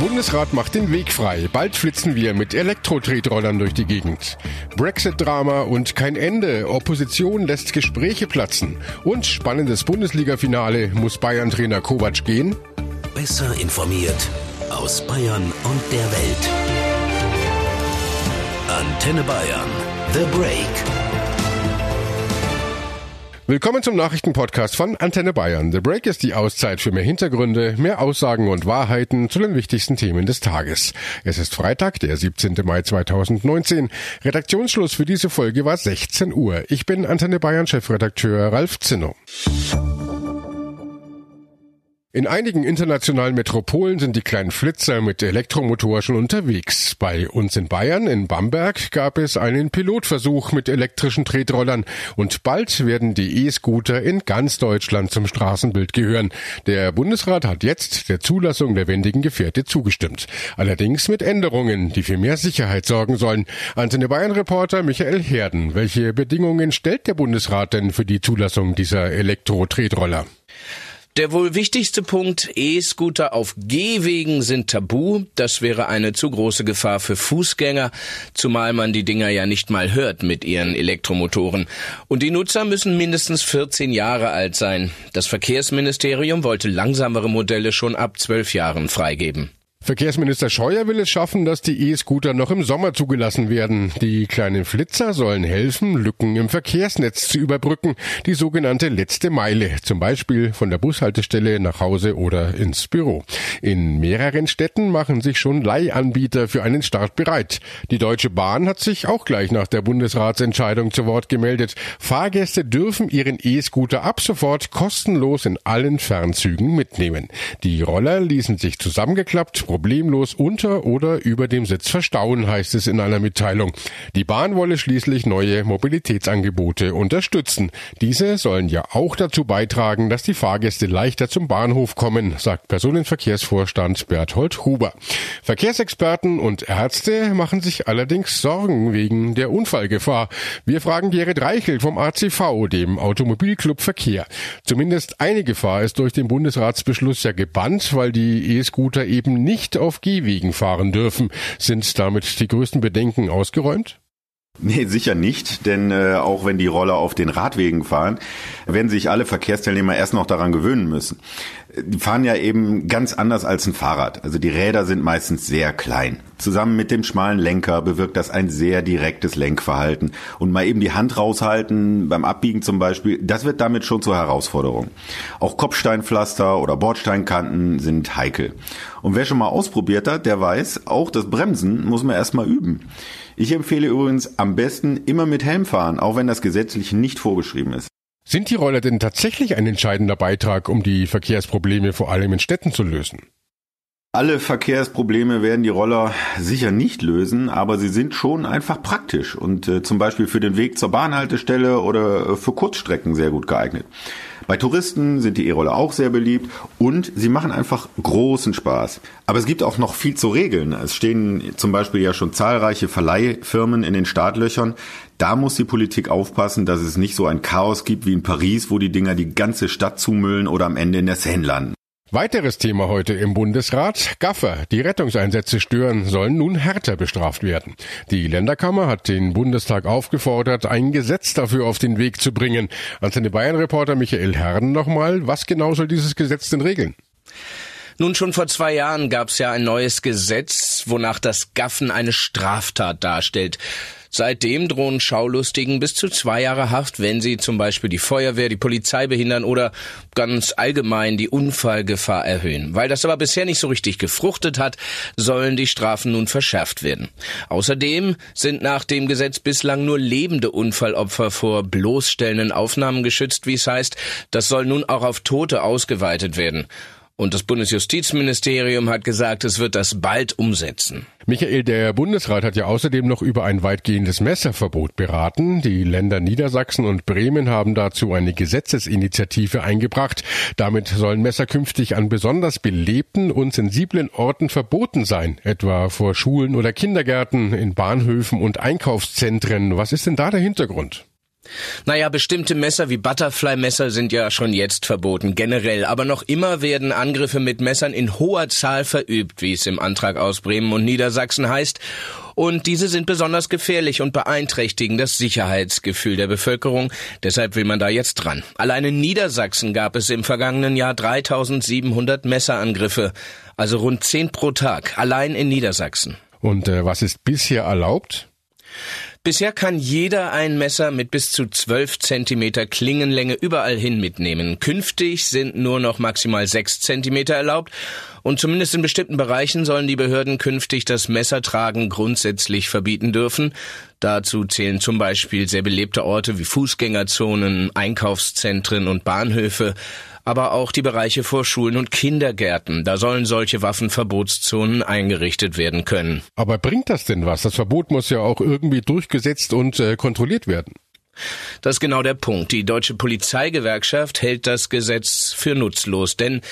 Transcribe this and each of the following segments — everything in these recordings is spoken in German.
Bundesrat macht den Weg frei. Bald flitzen wir mit Elektro-Tretrollern durch die Gegend. Brexit-Drama und kein Ende. Opposition lässt Gespräche platzen. Und spannendes Bundesliga-Finale. Muss Bayern-Trainer Kovac gehen? Besser informiert aus Bayern und der Welt. Antenne Bayern. The Break. Willkommen zum Nachrichtenpodcast von Antenne Bayern. The Break ist die Auszeit für mehr Hintergründe, mehr Aussagen und Wahrheiten zu den wichtigsten Themen des Tages. Es ist Freitag, der 17. Mai 2019. Redaktionsschluss für diese Folge war 16 Uhr. Ich bin Antenne Bayern Chefredakteur Ralf Zinno. In einigen internationalen Metropolen sind die kleinen Flitzer mit Elektromotor schon unterwegs. Bei uns in Bayern, in Bamberg, gab es einen Pilotversuch mit elektrischen Tretrollern und bald werden die E-Scooter in ganz Deutschland zum Straßenbild gehören. Der Bundesrat hat jetzt der Zulassung der wendigen Gefährte zugestimmt. Allerdings mit Änderungen, die für mehr Sicherheit sorgen sollen. Antenne Bayern Reporter Michael Herden. Welche Bedingungen stellt der Bundesrat denn für die Zulassung dieser Elektro-Tretroller? Der wohl wichtigste Punkt, E-Scooter auf Gehwegen sind tabu. Das wäre eine zu große Gefahr für Fußgänger, zumal man die Dinger ja nicht mal hört mit ihren Elektromotoren. Und die Nutzer müssen mindestens 14 Jahre alt sein. Das Verkehrsministerium wollte langsamere Modelle schon ab 12 Jahren freigeben. Verkehrsminister Scheuer will es schaffen, dass die E-Scooter noch im Sommer zugelassen werden. Die kleinen Flitzer sollen helfen, Lücken im Verkehrsnetz zu überbrücken, die sogenannte letzte Meile, zum Beispiel von der Bushaltestelle nach Hause oder ins Büro. In mehreren Städten machen sich schon Leihanbieter für einen Start bereit. Die Deutsche Bahn hat sich auch gleich nach der Bundesratsentscheidung zu Wort gemeldet. Fahrgäste dürfen ihren E-Scooter ab sofort kostenlos in allen Fernzügen mitnehmen. Die Roller ließen sich zusammengeklappt problemlos unter oder über dem Sitz verstauen, heißt es in einer Mitteilung. Die Bahn wolle schließlich neue Mobilitätsangebote unterstützen. Diese sollen ja auch dazu beitragen, dass die Fahrgäste leichter zum Bahnhof kommen, sagt Personenverkehrsvorstand Berthold Huber. Verkehrsexperten und Ärzte machen sich allerdings Sorgen wegen der Unfallgefahr. Wir fragen Gerrit Reichel vom ACV, dem Automobilclub Verkehr. Zumindest eine Gefahr ist durch den Bundesratsbeschluss ja gebannt, weil die E-Scooter eben nicht nicht auf Gehwegen fahren dürfen. Sind damit die größten Bedenken ausgeräumt? Nee, sicher nicht, denn äh, auch wenn die Roller auf den Radwegen fahren, werden sich alle Verkehrsteilnehmer erst noch daran gewöhnen müssen. Die fahren ja eben ganz anders als ein Fahrrad. Also die Räder sind meistens sehr klein. Zusammen mit dem schmalen Lenker bewirkt das ein sehr direktes Lenkverhalten. Und mal eben die Hand raushalten, beim Abbiegen zum Beispiel, das wird damit schon zur Herausforderung. Auch Kopfsteinpflaster oder Bordsteinkanten sind heikel. Und wer schon mal ausprobiert hat, der weiß, auch das Bremsen muss man erstmal üben. Ich empfehle übrigens am besten immer mit Helm fahren, auch wenn das gesetzlich nicht vorgeschrieben ist. Sind die Roller denn tatsächlich ein entscheidender Beitrag, um die Verkehrsprobleme vor allem in Städten zu lösen? Alle Verkehrsprobleme werden die Roller sicher nicht lösen, aber sie sind schon einfach praktisch und äh, zum Beispiel für den Weg zur Bahnhaltestelle oder äh, für Kurzstrecken sehr gut geeignet. Bei Touristen sind die E-Roller auch sehr beliebt und sie machen einfach großen Spaß. Aber es gibt auch noch viel zu regeln. Es stehen zum Beispiel ja schon zahlreiche Verleihfirmen in den Startlöchern. Da muss die Politik aufpassen, dass es nicht so ein Chaos gibt wie in Paris, wo die Dinger die ganze Stadt zumüllen oder am Ende in der Seine landen. Weiteres Thema heute im Bundesrat. Gaffer, die Rettungseinsätze stören, sollen nun härter bestraft werden. Die Länderkammer hat den Bundestag aufgefordert, ein Gesetz dafür auf den Weg zu bringen. Antenne Bayern-Reporter Michael Herden nochmal. Was genau soll dieses Gesetz denn regeln? Nun, schon vor zwei Jahren gab es ja ein neues Gesetz, wonach das Gaffen eine Straftat darstellt. Seitdem drohen Schaulustigen bis zu zwei Jahre Haft, wenn sie zum Beispiel die Feuerwehr, die Polizei behindern oder ganz allgemein die Unfallgefahr erhöhen. Weil das aber bisher nicht so richtig gefruchtet hat, sollen die Strafen nun verschärft werden. Außerdem sind nach dem Gesetz bislang nur lebende Unfallopfer vor bloßstellenden Aufnahmen geschützt, wie es heißt. Das soll nun auch auf Tote ausgeweitet werden. Und das Bundesjustizministerium hat gesagt, es wird das bald umsetzen. Michael, der Bundesrat hat ja außerdem noch über ein weitgehendes Messerverbot beraten. Die Länder Niedersachsen und Bremen haben dazu eine Gesetzesinitiative eingebracht. Damit sollen Messer künftig an besonders belebten und sensiblen Orten verboten sein, etwa vor Schulen oder Kindergärten, in Bahnhöfen und Einkaufszentren. Was ist denn da der Hintergrund? Naja, bestimmte Messer wie Butterfly-Messer sind ja schon jetzt verboten, generell. Aber noch immer werden Angriffe mit Messern in hoher Zahl verübt, wie es im Antrag aus Bremen und Niedersachsen heißt. Und diese sind besonders gefährlich und beeinträchtigen das Sicherheitsgefühl der Bevölkerung. Deshalb will man da jetzt dran. Allein in Niedersachsen gab es im vergangenen Jahr 3700 Messerangriffe. Also rund 10 pro Tag. Allein in Niedersachsen. Und äh, was ist bisher erlaubt? Bisher kann jeder ein Messer mit bis zu 12 Zentimeter Klingenlänge überall hin mitnehmen. Künftig sind nur noch maximal 6 Zentimeter erlaubt und zumindest in bestimmten Bereichen sollen die Behörden künftig das Messertragen grundsätzlich verbieten dürfen. Dazu zählen zum Beispiel sehr belebte Orte wie Fußgängerzonen, Einkaufszentren und Bahnhöfe aber auch die Bereiche vor Schulen und Kindergärten. Da sollen solche Waffenverbotszonen eingerichtet werden können. Aber bringt das denn was? Das Verbot muss ja auch irgendwie durchgesetzt und äh, kontrolliert werden. Das ist genau der Punkt. Die deutsche Polizeigewerkschaft hält das Gesetz für nutzlos, denn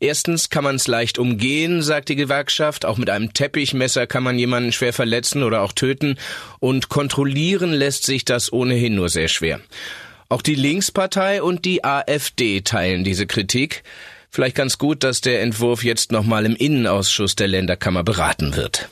erstens kann man es leicht umgehen, sagt die Gewerkschaft, auch mit einem Teppichmesser kann man jemanden schwer verletzen oder auch töten, und kontrollieren lässt sich das ohnehin nur sehr schwer. Auch die Linkspartei und die AfD teilen diese Kritik. Vielleicht ganz gut, dass der Entwurf jetzt nochmal im Innenausschuss der Länderkammer beraten wird.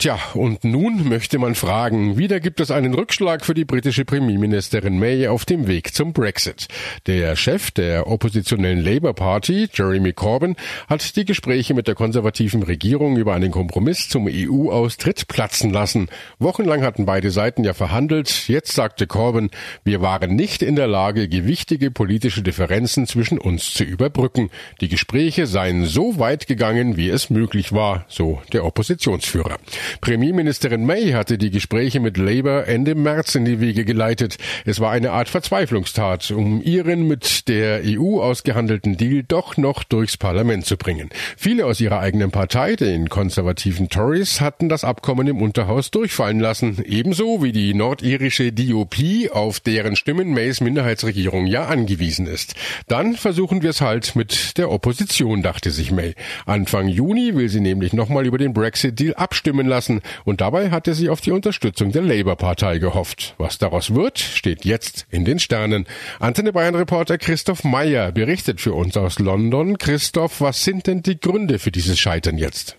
Tja, und nun möchte man fragen, wieder gibt es einen Rückschlag für die britische Premierministerin May auf dem Weg zum Brexit. Der Chef der oppositionellen Labour Party, Jeremy Corbyn, hat die Gespräche mit der konservativen Regierung über einen Kompromiss zum EU-Austritt platzen lassen. Wochenlang hatten beide Seiten ja verhandelt. Jetzt sagte Corbyn, wir waren nicht in der Lage, gewichtige politische Differenzen zwischen uns zu überbrücken. Die Gespräche seien so weit gegangen, wie es möglich war, so der Oppositionsführer. Premierministerin May hatte die Gespräche mit Labour Ende März in die Wege geleitet. Es war eine Art Verzweiflungstat, um ihren mit der EU ausgehandelten Deal doch noch durchs Parlament zu bringen. Viele aus ihrer eigenen Partei, den konservativen Tories, hatten das Abkommen im Unterhaus durchfallen lassen, ebenso wie die nordirische DOP, auf deren Stimmen Mays Minderheitsregierung ja angewiesen ist. Dann versuchen wir es halt mit der Opposition, dachte sich May. Anfang Juni will sie nämlich nochmal über den Brexit-Deal abstimmen lassen lassen und dabei hatte sie auf die Unterstützung der Labour-Partei gehofft. Was daraus wird, steht jetzt in den Sternen. Antenne Bayern-Reporter Christoph Meyer berichtet für uns aus London. Christoph, was sind denn die Gründe für dieses Scheitern jetzt?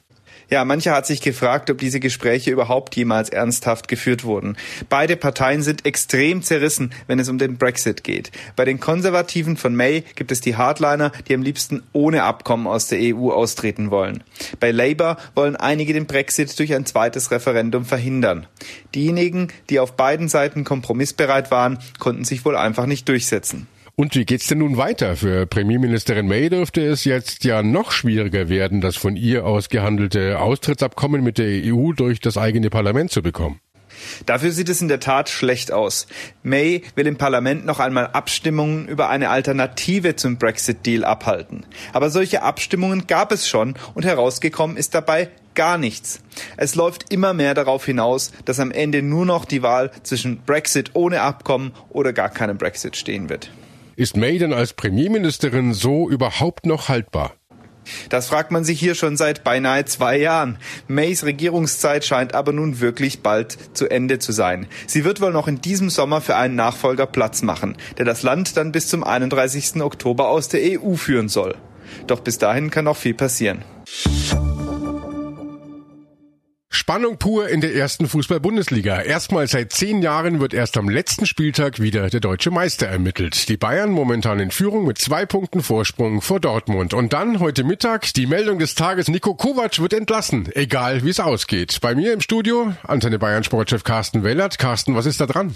Ja, mancher hat sich gefragt, ob diese Gespräche überhaupt jemals ernsthaft geführt wurden. Beide Parteien sind extrem zerrissen, wenn es um den Brexit geht. Bei den Konservativen von May gibt es die Hardliner, die am liebsten ohne Abkommen aus der EU austreten wollen. Bei Labour wollen einige den Brexit durch ein zweites Referendum verhindern. Diejenigen, die auf beiden Seiten kompromissbereit waren, konnten sich wohl einfach nicht durchsetzen. Und wie geht's denn nun weiter? Für Premierministerin May dürfte es jetzt ja noch schwieriger werden, das von ihr ausgehandelte Austrittsabkommen mit der EU durch das eigene Parlament zu bekommen. Dafür sieht es in der Tat schlecht aus. May will im Parlament noch einmal Abstimmungen über eine Alternative zum Brexit-Deal abhalten. Aber solche Abstimmungen gab es schon und herausgekommen ist dabei gar nichts. Es läuft immer mehr darauf hinaus, dass am Ende nur noch die Wahl zwischen Brexit ohne Abkommen oder gar keinem Brexit stehen wird. Ist May denn als Premierministerin so überhaupt noch haltbar? Das fragt man sich hier schon seit beinahe zwei Jahren. Mays Regierungszeit scheint aber nun wirklich bald zu Ende zu sein. Sie wird wohl noch in diesem Sommer für einen Nachfolger Platz machen, der das Land dann bis zum 31. Oktober aus der EU führen soll. Doch bis dahin kann noch viel passieren. Spannung pur in der ersten Fußball-Bundesliga. Erstmal seit zehn Jahren wird erst am letzten Spieltag wieder der deutsche Meister ermittelt. Die Bayern momentan in Führung mit zwei Punkten Vorsprung vor Dortmund. Und dann heute Mittag die Meldung des Tages, Nico Kovac wird entlassen, egal wie es ausgeht. Bei mir im Studio Antenne Bayern Sportchef Carsten Wellert. Carsten, was ist da dran?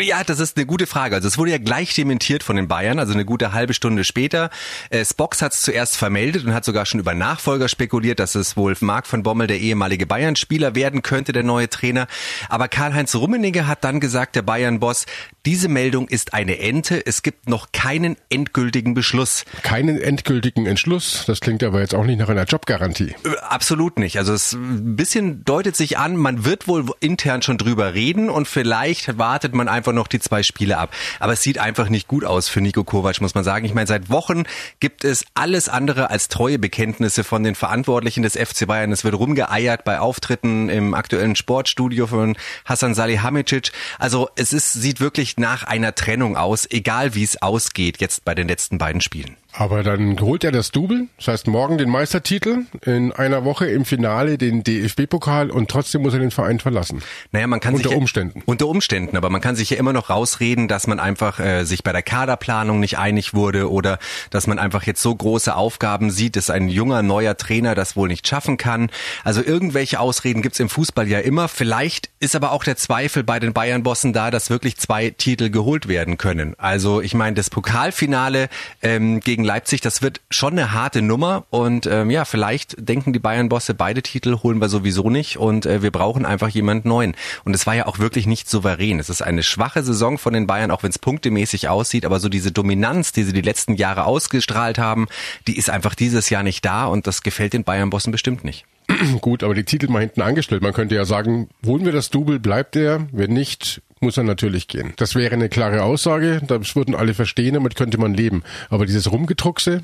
Ja, das ist eine gute Frage. Also es wurde ja gleich dementiert von den Bayern, also eine gute halbe Stunde später. Äh, Spox hat es zuerst vermeldet und hat sogar schon über Nachfolger spekuliert, dass es wohl Marc von Bommel, der ehemalige Bayern-Spieler, werden könnte, der neue Trainer. Aber Karl-Heinz Rummenigge hat dann gesagt, der Bayern-Boss, diese Meldung ist eine Ente. Es gibt noch keinen endgültigen Beschluss. Keinen endgültigen Entschluss? Das klingt aber jetzt auch nicht nach einer Jobgarantie. Äh, absolut nicht. Also es ein bisschen deutet sich an, man wird wohl intern schon drüber reden und vielleicht wartet wartet man einfach noch die zwei Spiele ab. Aber es sieht einfach nicht gut aus für Nico Kovac, muss man sagen. Ich meine, seit Wochen gibt es alles andere als treue Bekenntnisse von den Verantwortlichen des FC Bayern. Es wird rumgeeiert bei Auftritten im aktuellen Sportstudio von Hassan Salihamidzic. Also es ist, sieht wirklich nach einer Trennung aus, egal wie es ausgeht jetzt bei den letzten beiden Spielen. Aber dann holt er das Double, das heißt morgen den Meistertitel, in einer Woche im Finale den DFB-Pokal und trotzdem muss er den Verein verlassen. Naja, man kann unter sich Umständen. Unter Umständen, aber man kann sich ja immer noch rausreden, dass man einfach äh, sich bei der Kaderplanung nicht einig wurde oder dass man einfach jetzt so große Aufgaben sieht, dass ein junger neuer Trainer das wohl nicht schaffen kann. Also irgendwelche Ausreden gibt's im Fußball ja immer. Vielleicht ist aber auch der Zweifel bei den Bayern-Bossen da, dass wirklich zwei Titel geholt werden können. Also ich meine, das Pokalfinale ähm, gegen Leipzig, das wird schon eine harte Nummer und ähm, ja, vielleicht denken die Bayern-Bosse, beide Titel holen wir sowieso nicht und äh, wir brauchen einfach jemand neuen. Und es war ja auch wirklich nicht souverän. Es ist eine schwache Saison von den Bayern, auch wenn es punktemäßig aussieht, aber so diese Dominanz, die sie die letzten Jahre ausgestrahlt haben, die ist einfach dieses Jahr nicht da und das gefällt den Bayern-Bossen bestimmt nicht. Gut, aber die Titel mal hinten angestellt. Man könnte ja sagen, holen wir das Double, bleibt er. Wenn nicht, muss er natürlich gehen. Das wäre eine klare Aussage. Das würden alle verstehen, damit könnte man leben. Aber dieses Rumgedruckse,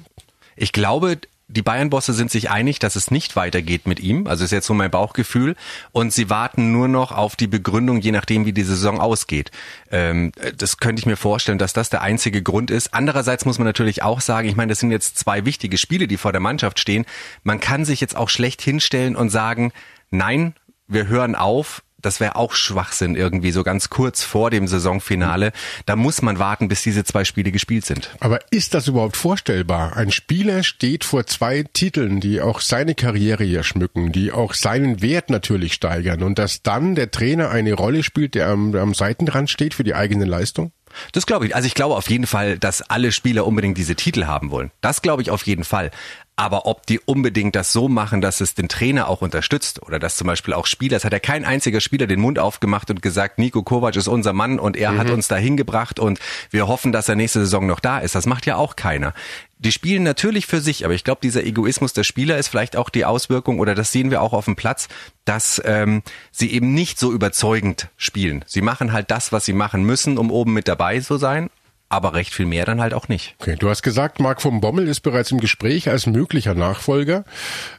Ich glaube, die Bayern-Bosse sind sich einig, dass es nicht weitergeht mit ihm. Also ist jetzt so mein Bauchgefühl. Und sie warten nur noch auf die Begründung, je nachdem, wie die Saison ausgeht. Ähm, das könnte ich mir vorstellen, dass das der einzige Grund ist. Andererseits muss man natürlich auch sagen, ich meine, das sind jetzt zwei wichtige Spiele, die vor der Mannschaft stehen. Man kann sich jetzt auch schlecht hinstellen und sagen, nein, wir hören auf, das wäre auch Schwachsinn irgendwie so ganz kurz vor dem Saisonfinale. Da muss man warten, bis diese zwei Spiele gespielt sind. Aber ist das überhaupt vorstellbar? Ein Spieler steht vor zwei Titeln, die auch seine Karriere hier schmücken, die auch seinen Wert natürlich steigern und dass dann der Trainer eine Rolle spielt, der am, am Seitenrand steht für die eigene Leistung? Das glaube ich. Also ich glaube auf jeden Fall, dass alle Spieler unbedingt diese Titel haben wollen. Das glaube ich auf jeden Fall. Aber ob die unbedingt das so machen, dass es den Trainer auch unterstützt oder dass zum Beispiel auch Spieler, es hat ja kein einziger Spieler den Mund aufgemacht und gesagt, Nico Kovac ist unser Mann und er hat uns dahin gebracht und wir hoffen, dass er nächste Saison noch da ist. Das macht ja auch keiner. Die spielen natürlich für sich, aber ich glaube, dieser Egoismus der Spieler ist vielleicht auch die Auswirkung oder das sehen wir auch auf dem Platz, dass ähm, sie eben nicht so überzeugend spielen. Sie machen halt das, was sie machen müssen, um oben mit dabei zu sein, aber recht viel mehr dann halt auch nicht. Okay, du hast gesagt, Marc von Bommel ist bereits im Gespräch als möglicher Nachfolger.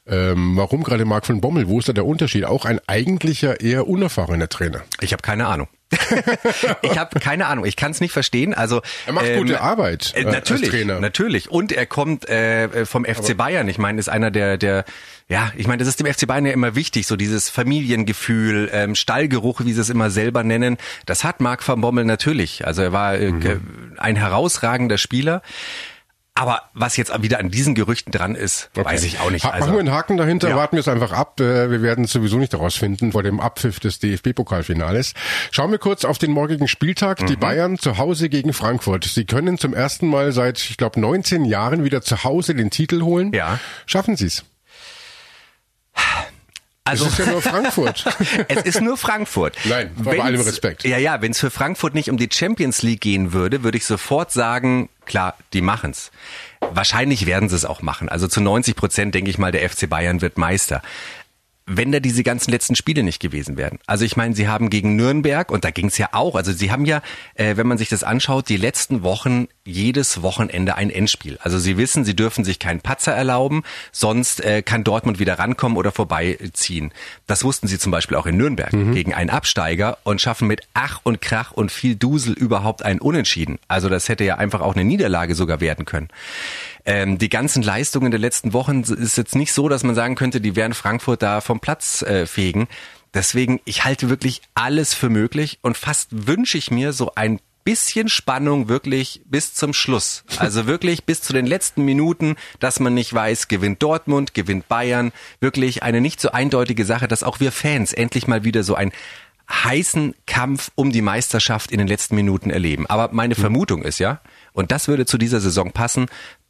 Ähm, warum gerade Marc von Bommel? Wo ist da der Unterschied? Auch ein eigentlicher, eher unerfahrener Trainer. Ich habe keine Ahnung. ich habe keine Ahnung. Ich kann es nicht verstehen. Also Er macht gute Arbeit, Äh, äh, als natürlich, Trainer. natürlich. Und er kommt äh, vom FC Bayern. Ich meine, ist einer der der ja, ich meine, das ist dem FC Bayern ja immer wichtig, so dieses Familiengefühl, ähm, Stallgeruch, wie sie es immer selber nennen. Das hat Marc van Bommel natürlich. Also er war äh, Mhm. ein herausragender Spieler. Aber was jetzt wieder an diesen Gerüchten dran ist, weiß ich auch nicht. Ha Also, machen wir einen Haken dahinter, Ja. warten wir es einfach ab. Äh, Wir werden es sowieso nicht herausfinden vor dem Abpfiff des DFB-Pokalfinales. Schauen wir kurz auf den morgigen Spieltag. Die Mhm. Bayern zu Hause gegen Frankfurt. Sie können zum ersten Mal seit, ich glaube, 19 Jahren wieder zu Hause den Titel holen. Ja. Schaffen Sie es? Also Es ist ja nur Frankfurt. Es ist nur Frankfurt. Nein, bei allem Respekt. Ja, ja, wenn es für Frankfurt nicht um die Champions League gehen würde, würde ich sofort sagen, klar, die machen's. Wahrscheinlich werden sie es auch machen. Also zu 90 Prozent denke ich mal, der FC Bayern wird Meister. Wenn da diese ganzen letzten Spiele nicht gewesen wären. Also ich meine, sie haben gegen Nürnberg, und da ging's ja auch, also sie haben ja, äh, wenn man sich das anschaut, die letzten Wochen jedes Wochenende ein Endspiel. Also sie wissen, sie dürfen sich keinen Patzer erlauben, sonst äh, kann Dortmund wieder rankommen oder vorbeiziehen. Das wussten sie zum Beispiel auch in Nürnberg gegen einen Absteiger und schaffen mit Ach und Krach und viel Dusel überhaupt einen Unentschieden. Also das hätte ja einfach auch eine Niederlage sogar werden können. Ähm, die ganzen Leistungen der letzten Wochen ist jetzt nicht so, dass man sagen könnte, die werden Frankfurt da vom Platz äh, fegen. Deswegen, ich halte wirklich alles für möglich und fast wünsche ich mir so ein bisschen Spannung wirklich bis zum Schluss. Also wirklich bis zu den letzten Minuten, dass man nicht weiß, gewinnt Dortmund, gewinnt Bayern. Wirklich eine nicht so eindeutige Sache, dass auch wir Fans endlich mal wieder so ein heißen Kampf um die Meisterschaft in den letzten Minuten erleben. Aber meine Vermutung ist ja, und das würde zu dieser Saison passen,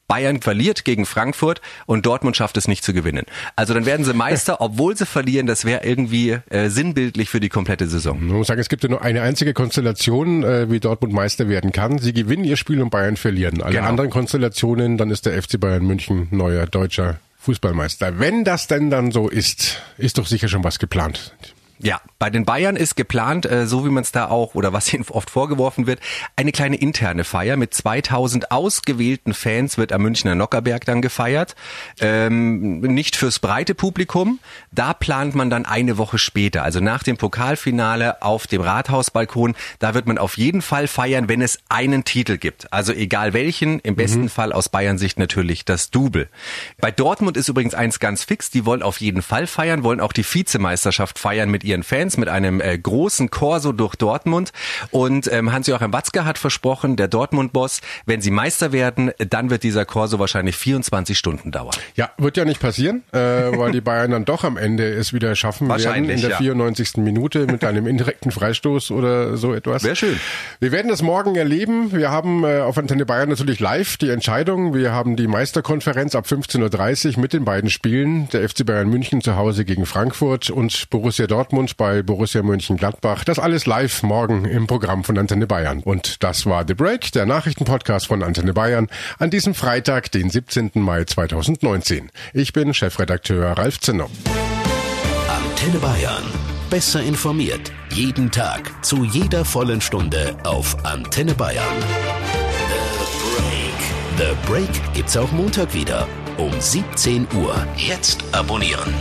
Bayern verliert gegen Frankfurt und Dortmund schafft es nicht zu gewinnen. Also dann werden sie Meister, obwohl sie verlieren. Das wäre irgendwie äh, sinnbildlich für die komplette Saison. Man muss sagen, es gibt ja nur eine einzige Konstellation, äh, wie Dortmund Meister werden kann. Sie gewinnen ihr Spiel und Bayern verlieren. Alle Genau. anderen Konstellationen, dann ist der FC Bayern München neuer deutscher Fußballmeister. Wenn das denn dann so ist, ist doch sicher schon was geplant. Ja, bei den Bayern ist geplant, äh, so wie man es da auch oder was ihnen oft vorgeworfen wird, eine kleine interne Feier mit 2000 ausgewählten Fans wird am Münchner Nockerberg dann gefeiert. Ähm, nicht fürs breite Publikum. Da plant man dann eine Woche später, also nach dem Pokalfinale auf dem Rathausbalkon. Da wird man auf jeden Fall feiern, wenn es einen Titel gibt. Also egal welchen, im besten mhm. Fall aus Bayern Sicht natürlich das Double. Bei Dortmund ist übrigens eins ganz fix. Die wollen auf jeden Fall feiern, wollen auch die Vizemeisterschaft feiern mit ihren Fans mit einem äh, großen Korso durch Dortmund. Und ähm, Hans-Joachim Watzke hat versprochen, der Dortmund-Boss, wenn sie Meister werden, dann wird dieser Korso wahrscheinlich 24 Stunden dauern. Ja, wird ja nicht passieren, äh, weil die Bayern dann doch am Ende es wieder schaffen werden in der ja. 94. Minute mit einem indirekten Freistoß oder so etwas. Wäre schön. Wir werden das morgen erleben. Wir haben äh, auf Antenne Bayern natürlich live die Entscheidung. Wir haben die Meisterkonferenz ab 15.30 Uhr mit den beiden Spielen. Der FC Bayern München zu Hause gegen Frankfurt und Borussia Dortmund bei Borussia Mönchengladbach. Das alles live morgen im Programm von Antenne Bayern. Und das war The Break, der Nachrichtenpodcast von Antenne Bayern an diesem Freitag, den 17. Mai 2019. Ich bin Chefredakteur Ralf Zinner. Antenne Bayern. Besser informiert. Jeden Tag. Zu jeder vollen Stunde auf Antenne Bayern. The Break. The Break gibt's auch Montag wieder. Um 17 Uhr. Jetzt abonnieren.